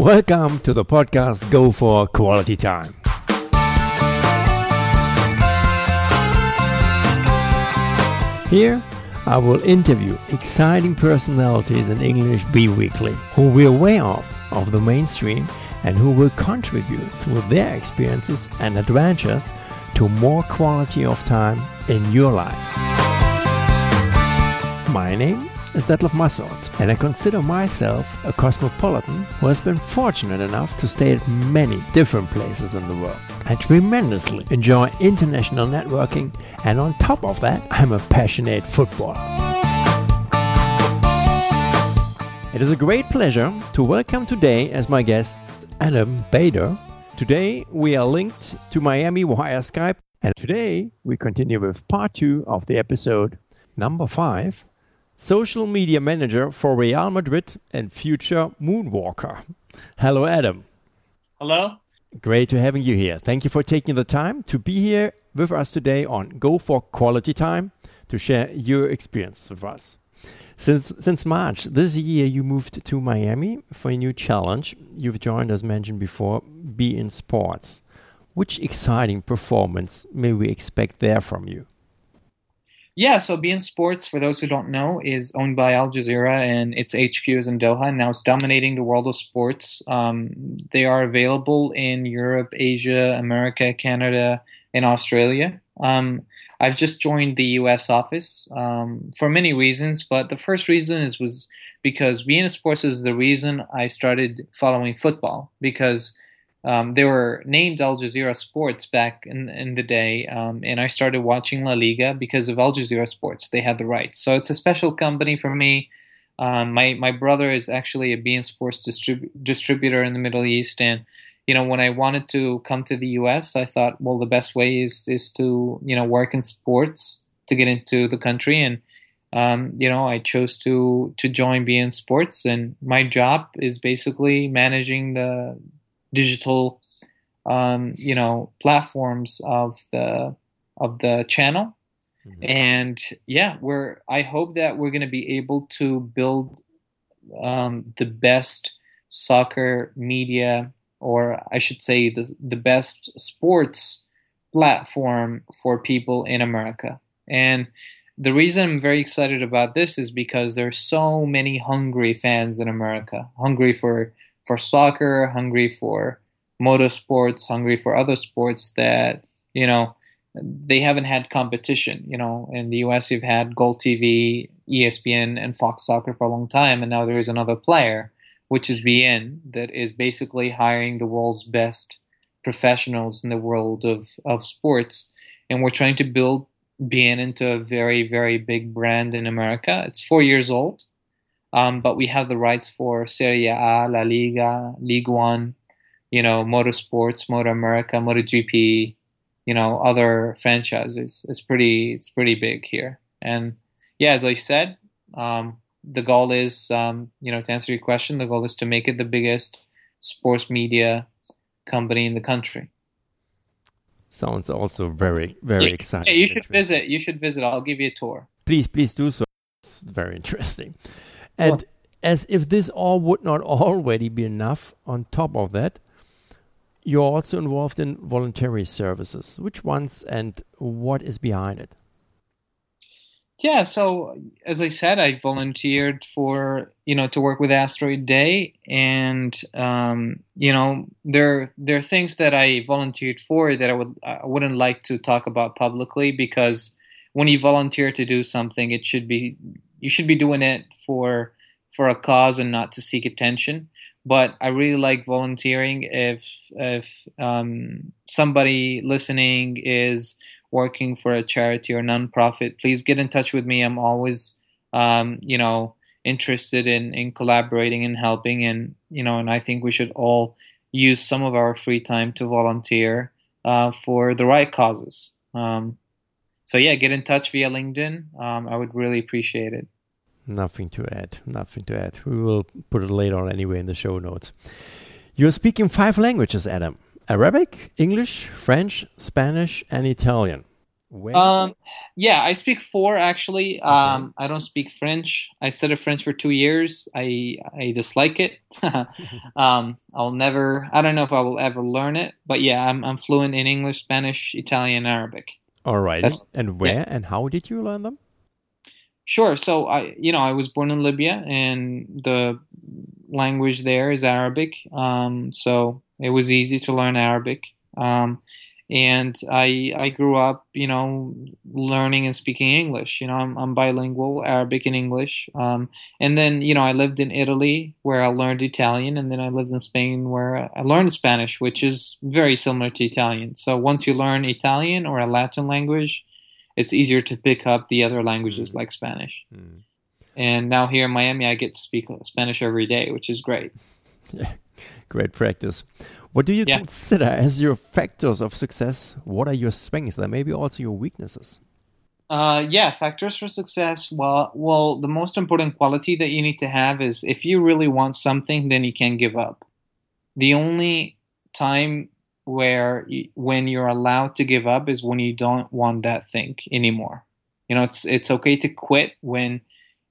Welcome to the podcast Go for Quality Time. Here, I will interview exciting personalities in English B Weekly who will way off of the mainstream and who will contribute through their experiences and adventures to more quality of time in your life. My name is Detlef Massorts, and I consider myself a cosmopolitan who has been fortunate enough to stay at many different places in the world. I tremendously enjoy international networking, and on top of that, I'm a passionate footballer. It is a great pleasure to welcome today as my guest Adam Bader. Today we are linked to Miami via Skype, and today we continue with part two of the episode number five social media manager for Real Madrid and future moonwalker. Hello, Adam. Hello. Great to having you here. Thank you for taking the time to be here with us today on Go for Quality Time to share your experience with us. Since since March this year, you moved to Miami for a new challenge. You've joined, as mentioned before, beIN Sports. Which exciting performance may we expect there from you? Yeah, so beIN Sports, for those who don't know, is owned by Al Jazeera and its HQ is in Doha. And now it's dominating the world of sports. Um, they are available in Europe, Asia, America, Canada, and Australia. Um, I've just joined the US office um, for many reasons, but the first reason is was because beIN Sports is the reason I started following football because um, they were named Al Jazeera Sports back in, in the day, um, and I started watching La Liga because of Al Jazeera Sports. They had the rights, so it's a special company for me. Um, my my brother is actually a beIN Sports distrib- distributor in the Middle East, and you know when I wanted to come to the U.S., I thought, well, the best way is is to you know work in sports to get into the country, and um, you know I chose to to join beIN Sports, and my job is basically managing the digital um, you know platforms of the of the channel mm-hmm. and yeah we're i hope that we're going to be able to build um, the best soccer media or i should say the, the best sports platform for people in america and the reason i'm very excited about this is because there's so many hungry fans in america hungry for for soccer, hungry for motorsports, hungry for other sports that, you know, they haven't had competition. You know, in the US, you've had GolTV, ESPN, and Fox Soccer for a long time, and now there is another player, which is beIN, that is basically hiring the world's best professionals in the world of, of sports. And we're trying to build beIN into a very, very big brand in America. It's four years old. Um, but we have the rights for Serie A, La Liga, Ligue 1, you know, Motorsports, MotoAmerica, MotoGP, you know, other franchises. It's pretty, it's pretty big here. And yeah, as I said, um, the goal is, um, you know, to answer your question, the goal is to make it the biggest sports media company in the country. Sounds also very, very yeah, exciting. Yeah, you should visit. You should visit. I'll give you a tour. Please, please do so. It's very interesting. And as if this all would not already be enough, on top of that, you're also involved in voluntary services. Which ones and what is behind it? Yeah, so as I said, I volunteered for you know to work with Asteroid Day, and um, you know there there are things that I volunteered for that I would I wouldn't like to talk about publicly because when you volunteer to do something, it should be you should be doing it for for a cause and not to seek attention. But I really like volunteering. If if um, somebody listening is working for a charity or nonprofit, please get in touch with me. I'm always um, you know interested in in collaborating and helping, and you know, and I think we should all use some of our free time to volunteer uh, for the right causes. Um, so yeah, get in touch via LinkedIn. Um, I would really appreciate it. Nothing to add. Nothing to add. We will put it later on anyway in the show notes. You're speaking five languages, Adam Arabic, English, French, Spanish, and Italian. Where? Um, yeah, I speak four actually. Um, I don't speak French. I studied French for two years. I I dislike it. um, I'll never. I don't know if I will ever learn it. But yeah, I'm I'm fluent in English, Spanish, Italian, Arabic. All right. That's- And where yeah. and how did you learn them? Sure. So I, you know, I was born in Libya, and the language there is Arabic. Um, so it was easy to learn Arabic. Um, and I I grew up, you know, learning and speaking English. You know, I'm, I'm bilingual, Arabic and English. Um, and then you know, I lived in Italy where I learned Italian, and then I lived in Spain where I learned Spanish, which is very similar to Italian. So once you learn Italian or a Latin language, it's easier to pick up the other languages Mm. like Spanish. Mm. And now here in Miami, I get to speak Spanish every day, which is great. Yeah, great practice. What do you Yeah. consider as your factors of success? What are your strengths? There maybe also your weaknesses. Uh, yeah, factors for success. Well, well, the most important quality that you need to have is if you really want something, then you can't give up. The only time where you, when you're allowed to give up is when you don't want that thing anymore. You know, it's it's okay to quit when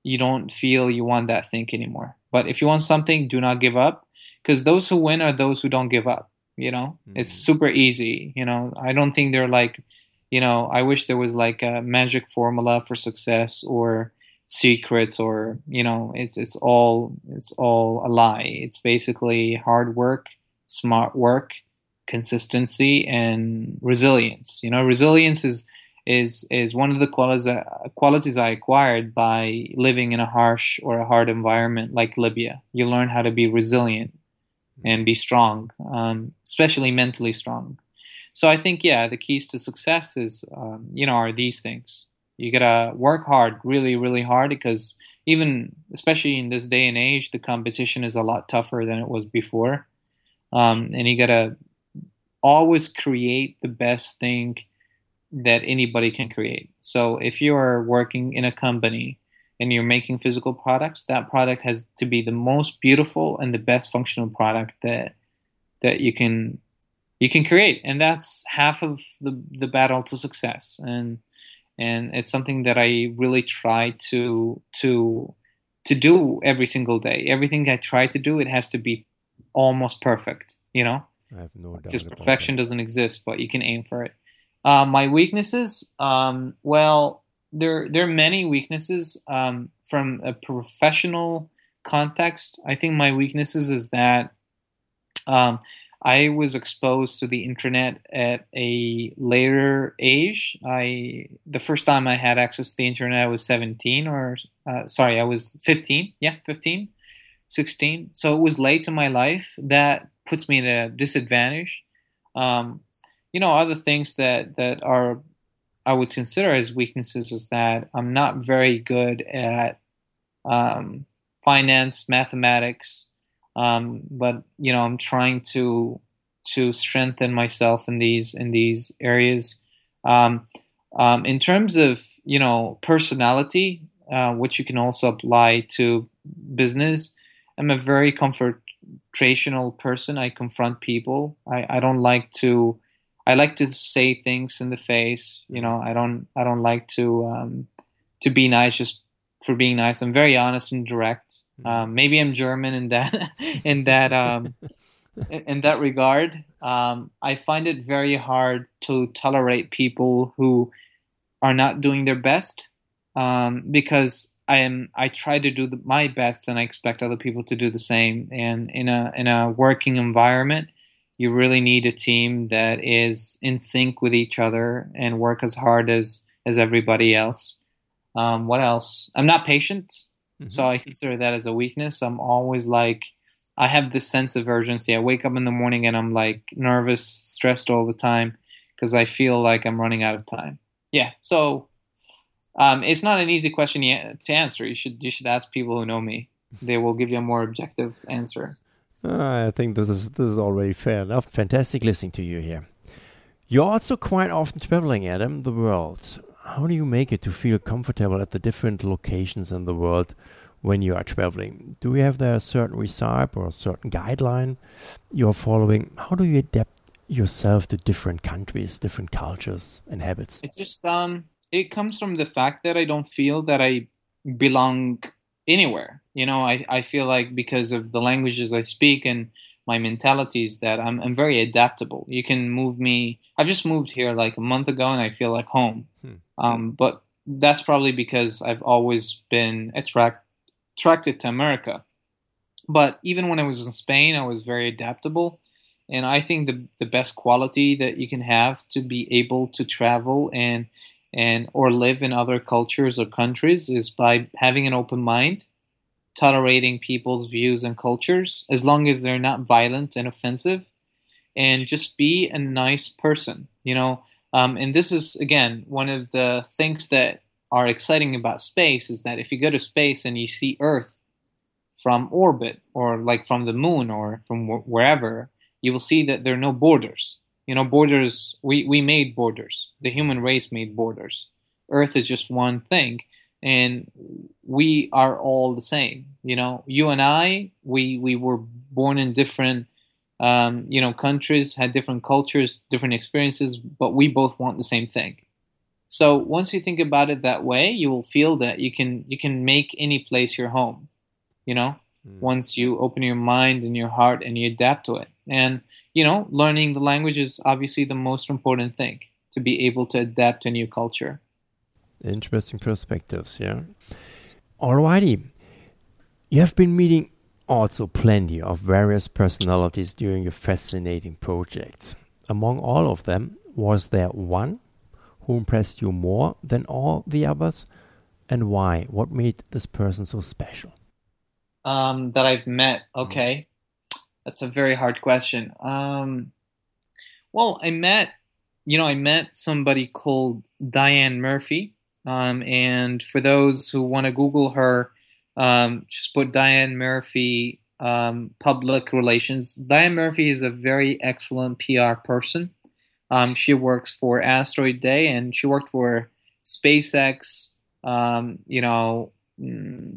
you don't feel you want that thing anymore. But if you want something, do not give up because those who win are those who don't give up. You know, it's Mhm. super easy. You know, I don't think they're like you know, I wish there was like a magic formula for success or secrets or you know, it's it's all it's all a lie. It's basically hard work, smart work, consistency and resilience. You know, resilience is is is one of the qualities qualities I acquired by living in a harsh or a hard environment like Libya. You learn how to be resilient and be strong, um, especially mentally strong. So I think yeah, the keys to success is um, you know are these things. You gotta work hard, really, really hard, because even especially in this day and age, the competition is a lot tougher than it was before, um, and you gotta always create the best thing that anybody can create. So if you are working in a company and you're making physical products, that product has to be the most beautiful and the best functional product that that you can you can create, and that's half of the the battle to success. And and it's something that I really try to to to do every single day. Everything I try to do, it has to be almost perfect. You know, I have no doubt. because perfection doesn't exist, but you can aim for it. Uh, my weaknesses, um, well, there there are many weaknesses um, from a professional context. I think my weaknesses is that um, I was exposed to the internet at a later age. I the first time I had access to the internet, I was 17 or uh, sorry, I was 15. Yeah, 15, 16. So it was late in my life. That puts me at a disadvantage. Um, you know, other things that that are I would consider as weaknesses is that I'm not very good at um, finance, mathematics, um, but you know, I'm trying to to strengthen myself in these in these areas. Um, um, in terms of you know personality, uh, which you can also apply to business, I'm a very confrontational person. I confront people. I, I don't like to. I like to say things in the face. You know, I don't. I don't like to um, to be nice just for being nice. I'm very honest and direct. Um, maybe I'm German in that in that um, in, in that regard. Um, I find it very hard to tolerate people who are not doing their best um, because I am I try to do the, my best and I expect other people to do the same. And in a in a working environment, you really need a team that is in sync with each other and work as hard as as everybody else. Um, what else? I'm not patient. Mhm. So I consider that as a weakness. I'm always like, I have this sense of urgency. I wake up in the morning and I'm like nervous, stressed all the time because I feel like I'm running out of time. Yeah. So um, it's not an easy question to answer. You should you should ask people who know me. They will give you a more objective answer. Ah, I think this is this is already fair enough. Fantastic listening to you here. You're also quite often traveling, Adam, the world. How do you make it to feel comfortable at the different locations in the world when you are traveling? Do you have there a certain recipe or a certain guideline you're following? How do you adapt yourself to different countries, different cultures and habits? It just um it comes from the fact that I don't feel that I belong anywhere. You know, I, I feel like because of the languages I speak and my mentality is that I'm, I'm very adaptable. You can move me. I've just moved here like a month ago and I feel like home. Hmm. Um, but that's probably because I've always been attract, attracted to America. But even when I was in Spain, I was very adaptable. And I think the, the best quality that you can have to be able to travel and and or live in other cultures or countries is by having an open mind tolerating people's views and cultures as long as they're not violent and offensive and just be a nice person you know? Um, and this is again one of the things that are exciting about space is that if you go to space and you see earth from orbit or like from the moon or from wh- wherever you will see that there are no borders you know borders we we made borders. The human race made borders. Earth is just one thing and we are all the same. You know you and i we we were born in different um, you know countries had different cultures different experiences but we both want the same thing. So once you think about it that way you will feel that you can you can make any place your home you know mm. once you open your mind and your heart and you adapt to it and, you know, learning the language is obviously the most important thing to be able to adapt to a new culture. Interesting perspectives, yeah. Alrighty. You have been meeting also plenty of various personalities during your fascinating projects. Among all of them, was there one who impressed you more than all the others? And why? What made this person so special? Um, that I've met. Okay. That's a very hard question. Um, well, I met, you know, I met somebody called Diane Murphy. Um, and for those who want to Google her, um, just put Diane Murphy um, public relations. Diane Murphy is a very excellent PR person. Um, she works for Asteroid Day and she worked for SpaceX, um, you know, mm,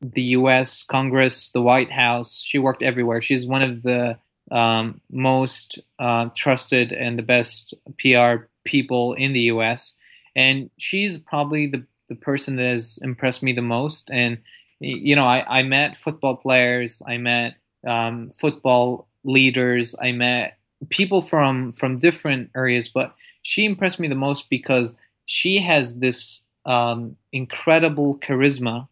the U.S. Congress, the White House. She worked everywhere. She's one of the um, most uh, trusted and the best PR people in the U.S. And she's probably the the person that has impressed me the most. And you know, I, I met football players, I met um, football leaders, I met people from from different areas, but she impressed me the most because she has this um, incredible charisma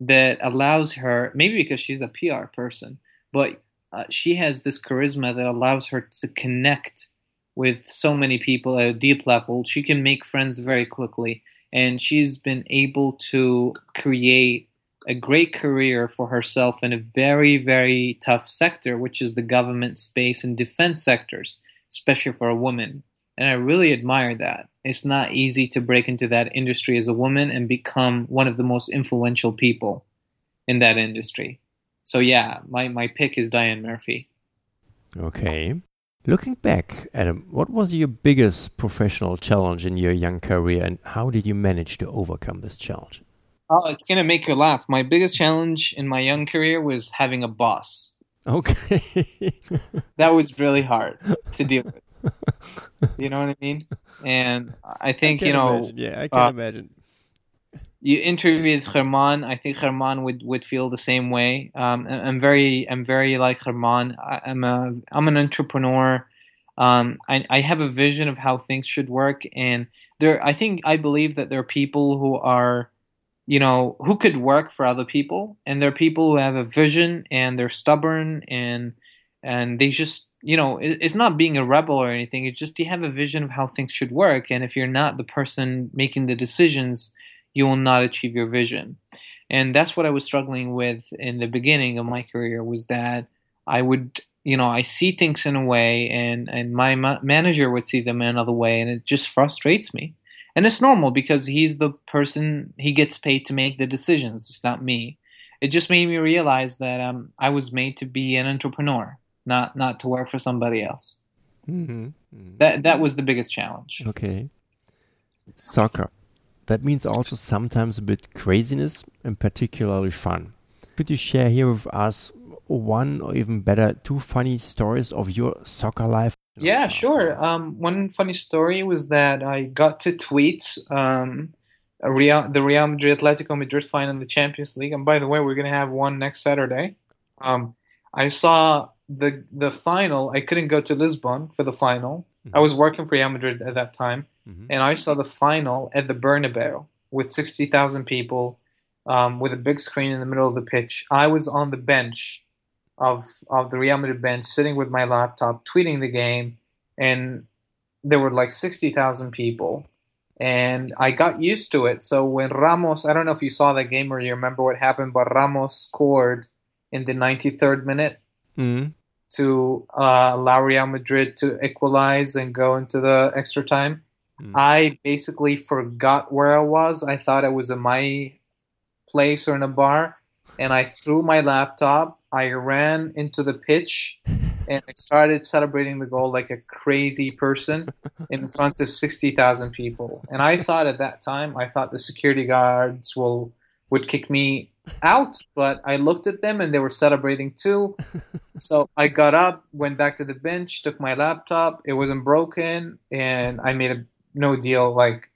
that allows her, maybe because she's a PR person, but uh, she has this charisma that allows her to connect with so many people at a deep level. She can make friends very quickly, and she's been able to create a great career for herself in a very, very tough sector, which is the government, space, and defense sectors, especially for a woman. And I really admire that. It's not easy to break into that industry as a woman and become one of the most influential people in that industry. So yeah, my, my pick is Diane Murphy. Okay. Looking back, Adam, what was your biggest professional challenge in your young career and how did you manage to overcome this challenge? Oh, it's going to make you laugh. My biggest challenge in my young career was having a boss. Okay. that was really hard to deal with. You know what I mean? And I think I you know, imagine. yeah, I can uh, imagine. You interviewed Herman. I think Herman would, would feel the same way. Um, I'm very I'm very like Herman. I, am a I'm an entrepreneur. Um, I, I have a vision of how things should work, and there I think I believe that there are people who are, you know, who could work for other people, and there are people who have a vision and they're stubborn and and they just you know, it's not being a rebel or anything. It's just you have a vision of how things should work. And if you're not the person making the decisions, you will not achieve your vision. And that's what I was struggling with in the beginning of my career was that I would, you know, I see things in a way and, and my ma- manager would see them in another way. And it just frustrates me. And it's normal because he's the person, he gets paid to make the decisions. It's not me. It just made me realize that um, I was made to be an entrepreneur not not to work for somebody else. Mm-hmm. Mm-hmm. That that was the biggest challenge. Okay. Soccer. That means also sometimes a bit craziness and particularly fun. Could you share here with us one or even better two funny stories of your soccer life? Yeah, sure. Um, one funny story was that I got to tweet um, Real, the Real Madrid Atletico Madrid final in the Champions League. And by the way, we're going to have one next Saturday. Um, I saw the the final. I couldn't go to Lisbon for the final. Mm-hmm. I was working for Real Madrid at that time, mm-hmm. and I saw the final at the Bernabeu with sixty thousand people, um, with a big screen in the middle of the pitch. I was on the bench of of the Real Madrid bench, sitting with my laptop, tweeting the game, and there were like sixty thousand people, and I got used to it. So when Ramos, I don't know if you saw that game or you remember what happened, but Ramos scored in the ninety third minute. Mm-hmm. To uh, allow Real Madrid to equalize and go into the extra time, mm. I basically forgot where I was. I thought I was in my place or in a bar, and I threw my laptop I ran into the pitch and I started celebrating the goal like a crazy person in front of 60,000 people. And I thought at that time, I thought the security guards will would kick me out, but I looked at them and they were celebrating too. So I got up, went back to the bench, took my laptop. It wasn't broken, and I made a no deal like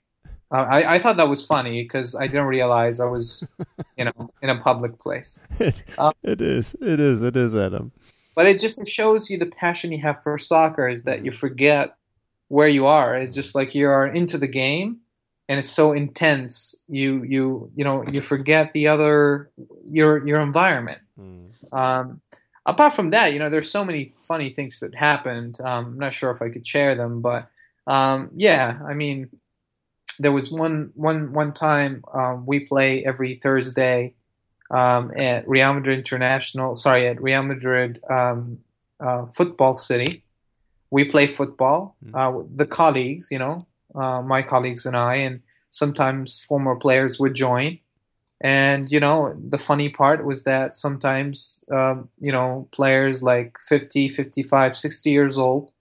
uh, I, I thought that was funny because I didn't realize I was, you know, in a public place. Um, it is, it is, it is, Adam. But it just shows you the passion you have for soccer is that you forget where you are. It's just like you are into the game, and it's so intense. You you you know you forget the other your your environment. Mm. Um, apart from that, you know, there's so many funny things that happened. Um, I'm not sure if I could share them, but um, yeah, I mean there was one one one time um, we play every Thursday um, at Real Madrid International. Sorry, at Real Madrid um, uh, Football City. We play football. Hmm. Uh, the colleagues, you know, uh, my colleagues and I, and sometimes former players would join. And you know, the funny part was that sometimes, um, you know, players like 50, 55, 60 years old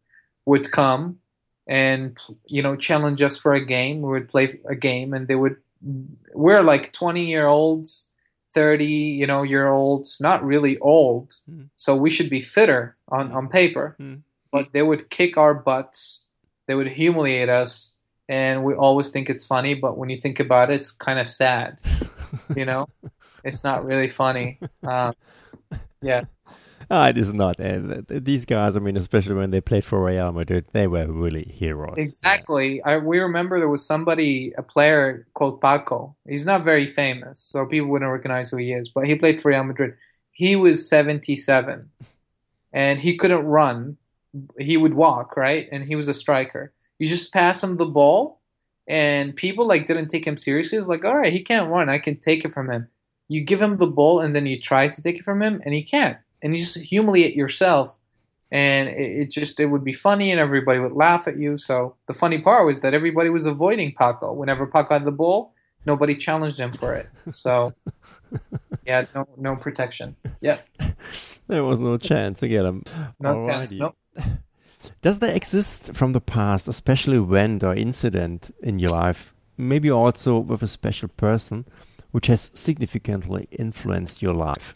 would come and you know challenge us for a game. We would play a game, and they would. We're like twenty year olds, thirty you know year olds, not really old, mm. so we should be fitter on on paper. Mm. But they would kick our butts. They would humiliate us, and we always think it's funny. But when you think about it, it's kind of sad. you know, it's not really funny. Um, yeah. Oh, it is not. Uh, these guys, I mean, especially when they played for Real Madrid, they were really heroes. Exactly. Yeah. I, we remember there was somebody, a player called Paco. He's not very famous, so people wouldn't recognize who he is, but he played for Real Madrid. He was 77, and he couldn't run. He would walk, right? And he was a striker. You just pass him the ball, and people like didn't take him seriously. It's like, all right, he can't run. I can take it from him. You give him the ball, and then you try to take it from him, and he can't. And you just humiliate yourself and it, it, just it would be funny and everybody would laugh at you. So the funny part was that everybody was avoiding paco. Whenever paco had the ball nobody challenged him for it. So yeah no no protection. Yeah. There was no chance to get him. No Alrighty. chance. nope does there exist from the past a special event or incident in your life maybe also with a special person which has significantly influenced your life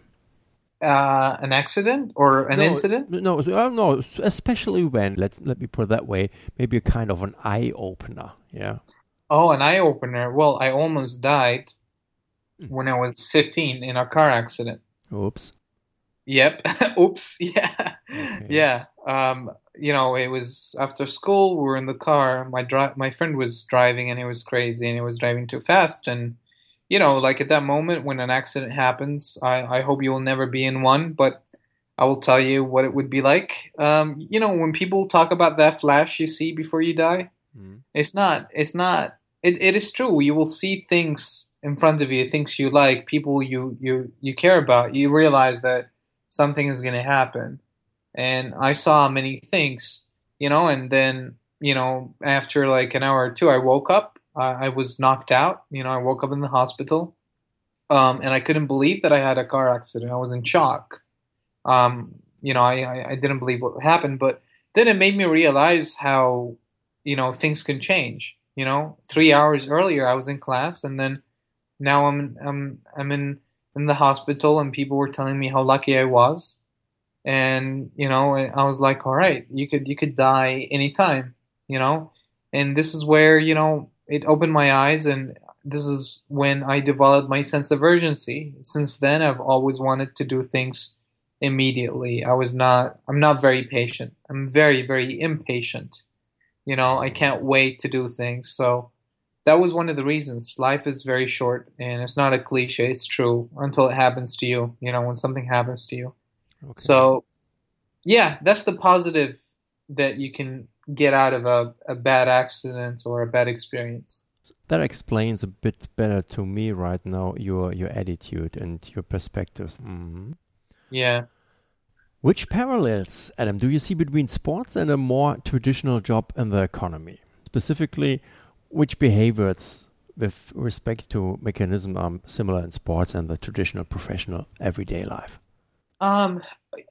uh, an accident or an no, incident? No, uh, no, especially when let let me put it that way, maybe a kind of an eye opener. Yeah. Oh, an eye opener. Well, I almost died hmm. when I was 15 in a car accident. Oops. Yep. Oops. Yeah. Okay. Yeah. Um, you know, it was after school. We were in the car. My dri- my friend was driving, and he was crazy, and he was driving too fast, and you know, like at that moment when an accident happens, I, I hope you will never be in one, but I will tell you what it would be like. Um, you know, when people talk about that flash you see before you die, mm. it's not, it's not, it, it is true. You will see things in front of you, things you like, people you, you, you care about. You realize that something is going to happen. And I saw many things, you know, and then, you know, after like an hour or two, I woke up I, was knocked out. You know, I woke up in the hospital, um, and I couldn't believe that I had a car accident. I was in shock. Um, you know, I, I, I didn't believe what happened, but then it made me realize how you know things can change. You know, three hours earlier I was in class, and then now I'm I'm I'm in in the hospital, and people were telling me how lucky I was. And you know I was like, all right, you could you could die anytime, you know, and this is where you know it opened my eyes, and this is when I developed my sense of urgency. Since then, I've always wanted to do things immediately. I was not. I'm not very patient. I'm very very impatient. You know, I can't wait to do things. So that was one of the reasons. Life is very short, and it's not a cliche. It's true until it happens to you. You know, when something happens to you. Okay. So, yeah, that's the positive that you can get out of a, a bad accident or a bad experience. That explains a bit better to me right now your your attitude and your perspectives. Mm-hmm. Yeah. Which parallels, Adam, do you see between sports and a more traditional job in the economy? Specifically, which behaviors with respect to mechanism are similar in sports and the traditional professional everyday life? Um,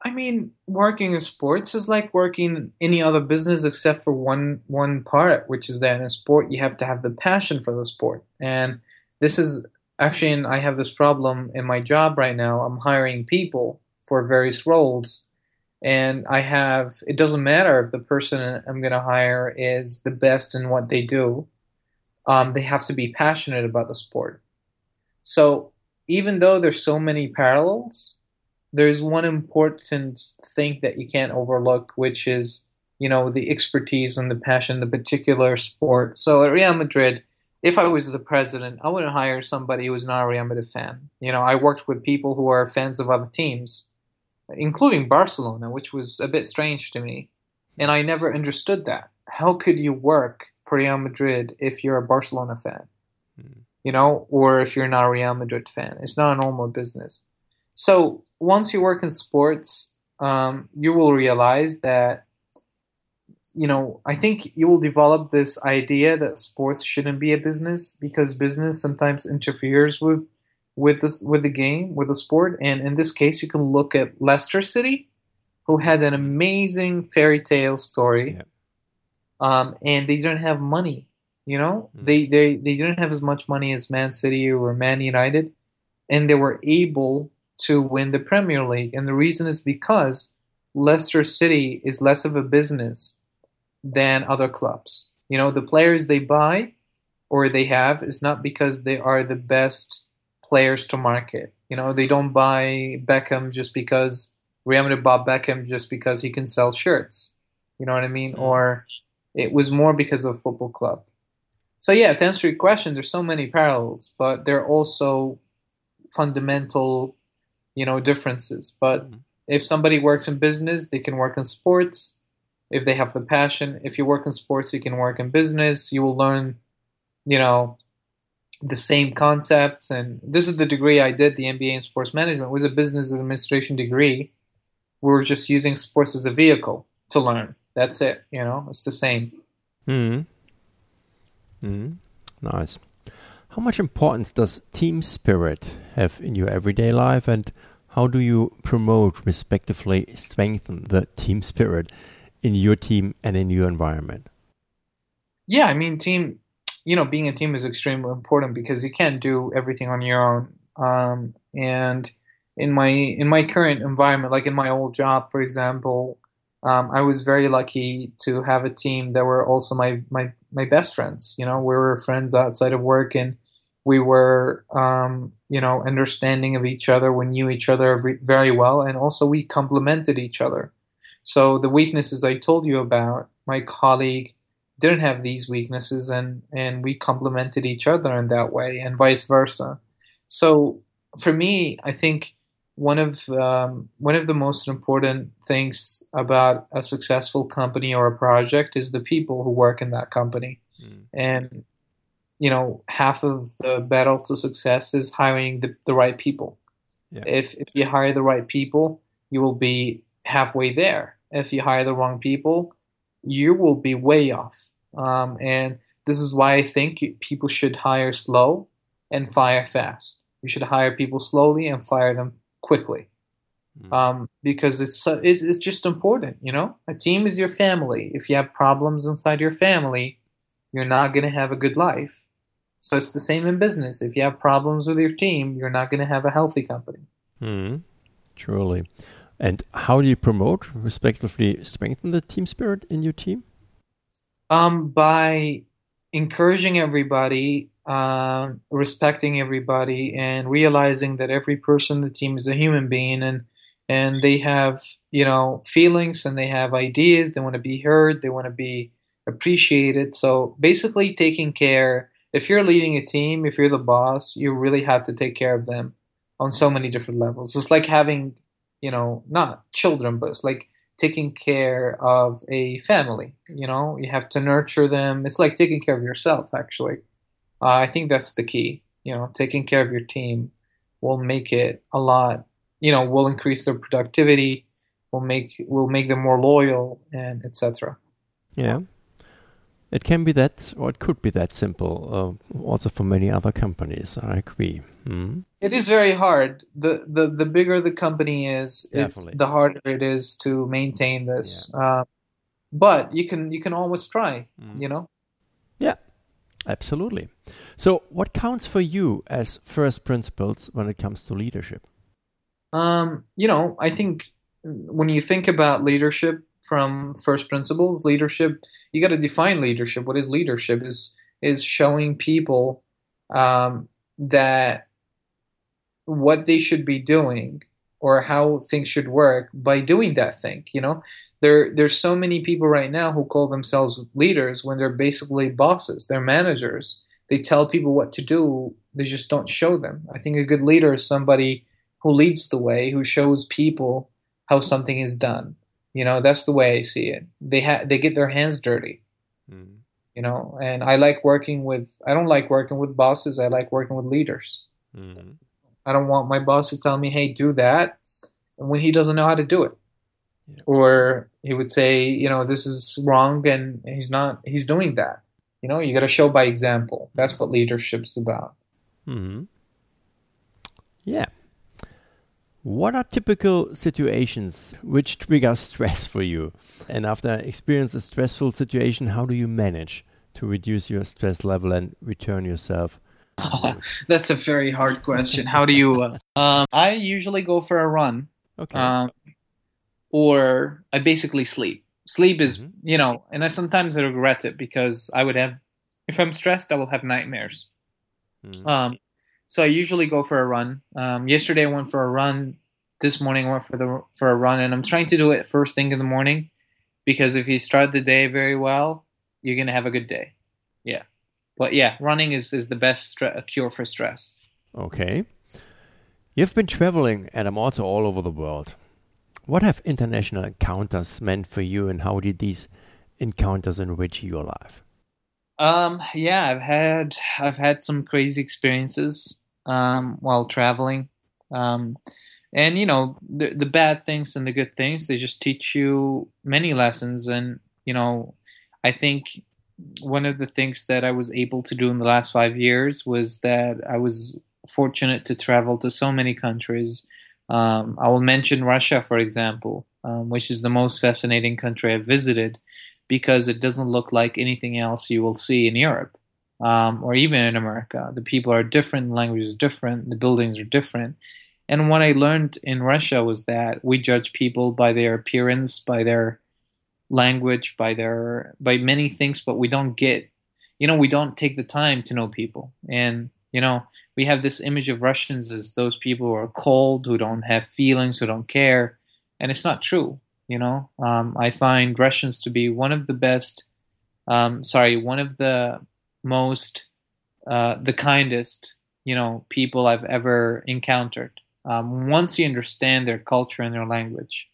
I mean, working in sports is like working any other business except for one one part, which is that in sport you have to have the passion for the sport. And this is actually, and I have this problem in my job right now. I'm hiring people for various roles, and I have. It doesn't matter if the person I'm going to hire is the best in what they do um, they have to be passionate about the sport. So even though there's so many parallels, there's one important thing that you can't overlook, which is you know the expertise and the passion, the particular sport. So at Real Madrid, if I was the president, I wouldn't hire somebody who's not a Real Madrid fan. You know, I worked with people who are fans of other teams, including Barcelona, which was a bit strange to me, and I never understood that. How could you work for Real Madrid if you're a Barcelona fan, mm. you know, or if you're not a Real Madrid fan. It's not a normal business. So once you work in sports, um, you will realize that, you know, I think you will develop this idea that sports shouldn't be a business because business sometimes interferes with with the with the game with the sport. And in this case, you can look at Leicester City, who had an amazing fairy tale story. Yeah um, and they don't have money. You know, mm. they they they didn't have as much money as Man City or Man United, and they were able to win the Premier League. And the reason is because Leicester City is less of a business than other clubs. You know, the players they buy or they have is not because they are the best players to market. You know, they don't buy Beckham just because Real Madrid bought Beckham just because he can sell shirts. You know what I mean? Mm. Or it was more because of football club. So yeah, to answer your question, there's so many parallels, but there are also fundamental, you know, differences. But mm-hmm. if somebody works in business, they can work in sports. If they have the passion, if you work in sports, you can work in business. You will learn, you know, the same concepts. And this is the degree I did. The MBA in sports management it was a business administration degree. We were just using sports as a vehicle to learn. That's it. You know, it's the same. Hmm. Hmm. Nice. How much importance does team spirit have in your everyday life, and how do you promote, respectively, strengthen the team spirit in your team and in your environment? Yeah, I mean, team. You know, being a team is extremely important because you can't do everything on your own. Um, and in my in my current environment, like in my old job, for example, um, I was very lucky to have a team that were also my, my, my best friends. You know, we were friends outside of work and we were, um, you know, understanding of each other. We knew each other very well and also we complemented each other. So the weaknesses I told you about, my colleague didn't have these weaknesses and, and we complemented each other in that way and vice versa. So for me, I think one of um, one of the most important things about a successful company or a project is the people who work in that company, mm. and you know half of the battle to success is hiring the, the right people. Yeah. If if you hire the right people, you will be halfway there. If you hire the wrong people, you will be way off. Um, and this is why I think people should hire slow and fire fast. You should hire people slowly and fire them quickly mm. um, because it's, it's it's just important. You know, a team is your family. If you have problems inside your family, you're not going to have a good life. So it's the same in business. If you have problems with your team, you're not going to have a healthy company. Mm. Truly. And how do you promote, respectively, strengthen the team spirit in your team? Um, by encouraging everybody, uh, respecting everybody, and realizing that every person in the team is a human being and and they have you know feelings and they have ideas. They want to be heard. They want to be appreciated. So basically, taking care. If you're leading a team, if you're the boss, you really have to take care of them on so many different levels. It's like having, you know, not children, but it's like taking care of a family. You know, you have to nurture them. It's like taking care of yourself, actually. Uh, I think that's the key. You know, taking care of your team will make it a lot. You know, will increase their productivity. Will make will make them more loyal and etc. Yeah. It can be that, or it could be that simple. Uh, also, for many other companies, I agree. Mm. It is very hard. the the The bigger the company is, the harder it is to maintain this. Yeah. Uh, but you can you can always try. Mm. You know. Absolutely. So, what counts for you as first principles when it comes to leadership? Um, you know, I think when you think about leadership, from first principles leadership you got to define leadership what is leadership is is showing people um, that what they should be doing or how things should work by doing that thing you know there there's so many people right now who call themselves leaders when they're basically bosses they're managers they tell people what to do they just don't show them i think a good leader is somebody who leads the way who shows people how something is done you know, that's the way I see it. They ha- they get their hands dirty. Mm. You know, and I like working with. I don't like working with bosses. I like working with leaders. Mm. I don't want my boss to tell me, "Hey, do that," and when he doesn't know how to do it. Yeah. Or he would say, you know, this is wrong, and he's not. He's doing that. You know, you got to show by example. That's what leadership's about. Mm-hmm. Yeah. What are typical situations which trigger stress for you? And after experience a stressful situation, how do you manage to reduce your stress level and return yourself? that's a very hard question. How do you? Uh, um, I usually go for a run. Okay. Um, or I basically sleep. Sleep is, mm-hmm. you know, and I sometimes I regret it because I would have, if I'm stressed, I will have nightmares. Mm-hmm. Um, so I usually go for a run. Um, yesterday I went for a run. This morning I went for the for a run, and I'm trying to do it first thing in the morning because if you start the day very well, you're gonna have a good day. But yeah, running is is the best stre- cure for stress. Okay, you've been traveling, and I'm also all over the world. What have international encounters meant for you, and how did these encounters enrich your life? Um, yeah, I've had I've had some crazy experiences um, while traveling. Um, and you know the the bad things and the good things they just teach you many lessons and you know i think one of the things that i was able to do in the last 5 years was that i was fortunate to travel to so many countries um, i will mention russia for example um, which is the most fascinating country i've visited because it doesn't look like anything else you will see in europe um, or even in America. The people are different, the language is different, the buildings are different. And what I learned in Russia was that we judge people by their appearance, by their language, by their by many things, but we don't get, you know, we don't take the time to know people. And you know, we have this image of Russians as those people who are cold, who don't have feelings, who don't care, and it's not true. You know, um, I find Russians to be one of the best. Um, sorry, one of the most uh, the kindest you know people I've ever encountered. Um, once you understand their culture and their language,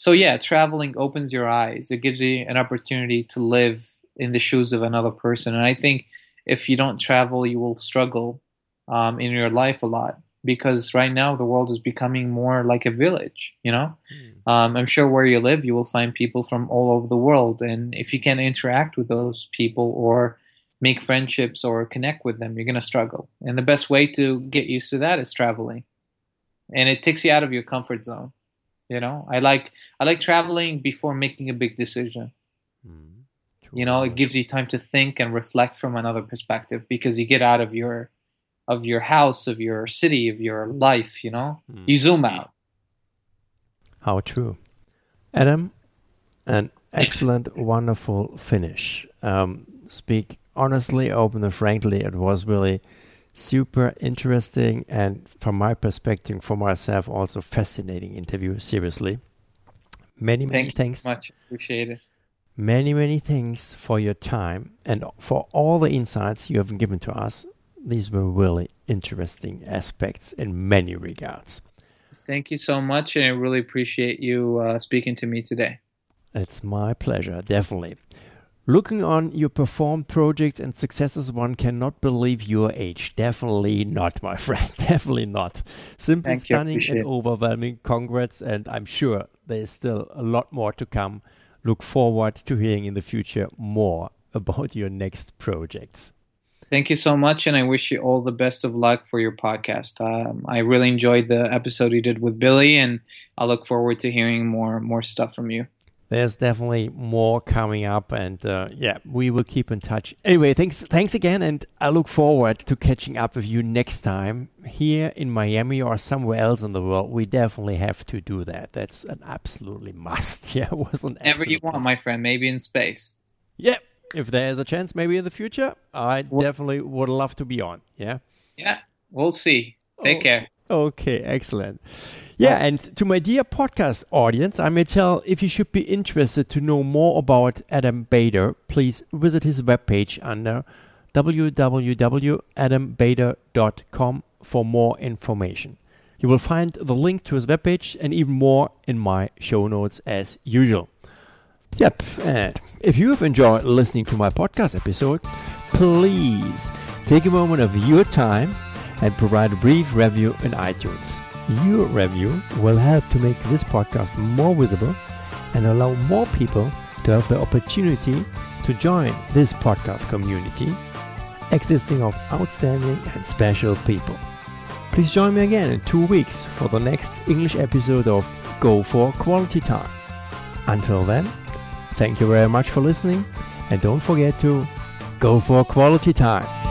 so yeah, traveling opens your eyes. It gives you an opportunity to live in the shoes of another person, and I think if you don't travel, you will struggle um, in your life a lot because right now the world is becoming more like a village you know mm. um, i'm sure where you live you will find people from all over the world and if you can't interact with those people or make friendships or connect with them, you're going to struggle. And the best way to get used to that is traveling. And it takes you out of your comfort zone. You know, I like I like traveling before making a big decision. Mm, you know, it gives you time to think and reflect from another perspective because you get out of your of your house, of your city, of your life, you know. Mm. You zoom out. How true. Adam, an excellent, wonderful finish. Um, speak honestly, open and frankly, it was really super interesting and from my perspective, for myself, also fascinating interview. Seriously. Many, Thank many thanks. much. Appreciate it. Many, many thanks for your time and for all the insights you have given to us. These were really interesting aspects in many regards. Thank you so much, and I really appreciate you uh, speaking to me today. It's my pleasure, definitely. Looking on your performed projects and successes, one cannot believe your age. Definitely not, my friend. Definitely not. Simply Thank stunning and overwhelming. Congrats, and I'm sure there's still a lot more to come. Look forward to hearing in the future more about your next projects. Thank you so much, and I wish you all the best of luck for your podcast. Um, I really enjoyed the episode you did with Billy, and I look forward to hearing more more stuff from you. There's definitely more coming up, and uh, yeah, we will keep in touch. Anyway, thanks, thanks again, and I look forward to catching up with you next time here in Miami or somewhere else in the world. We definitely have to do that. That's an absolutely must. Yeah, it was an Whenever you want, my friend. Maybe in space. Yeah, if there is a chance, maybe in the future, I Well- definitely would love to be on. Yeah. Yeah, we'll see. Take Oh. care. Okay, excellent. Yeah, uh, and to my dear podcast audience, I may tell if you should be interested to know more about Adam Bader, please visit his webpage under www.adambader.com for more information. You will find the link to his webpage and even more in my show notes as usual. Yep, and if you have enjoyed listening to my podcast episode, please take a moment of your time and provide a brief review in iTunes. Your review will help to make this podcast more visible and allow more people to have the opportunity to join this podcast community existing of outstanding and special people. Please join me again in two weeks for the next English episode of Go for Quality Time. Until then, thank you very much for listening and don't forget to go for quality time.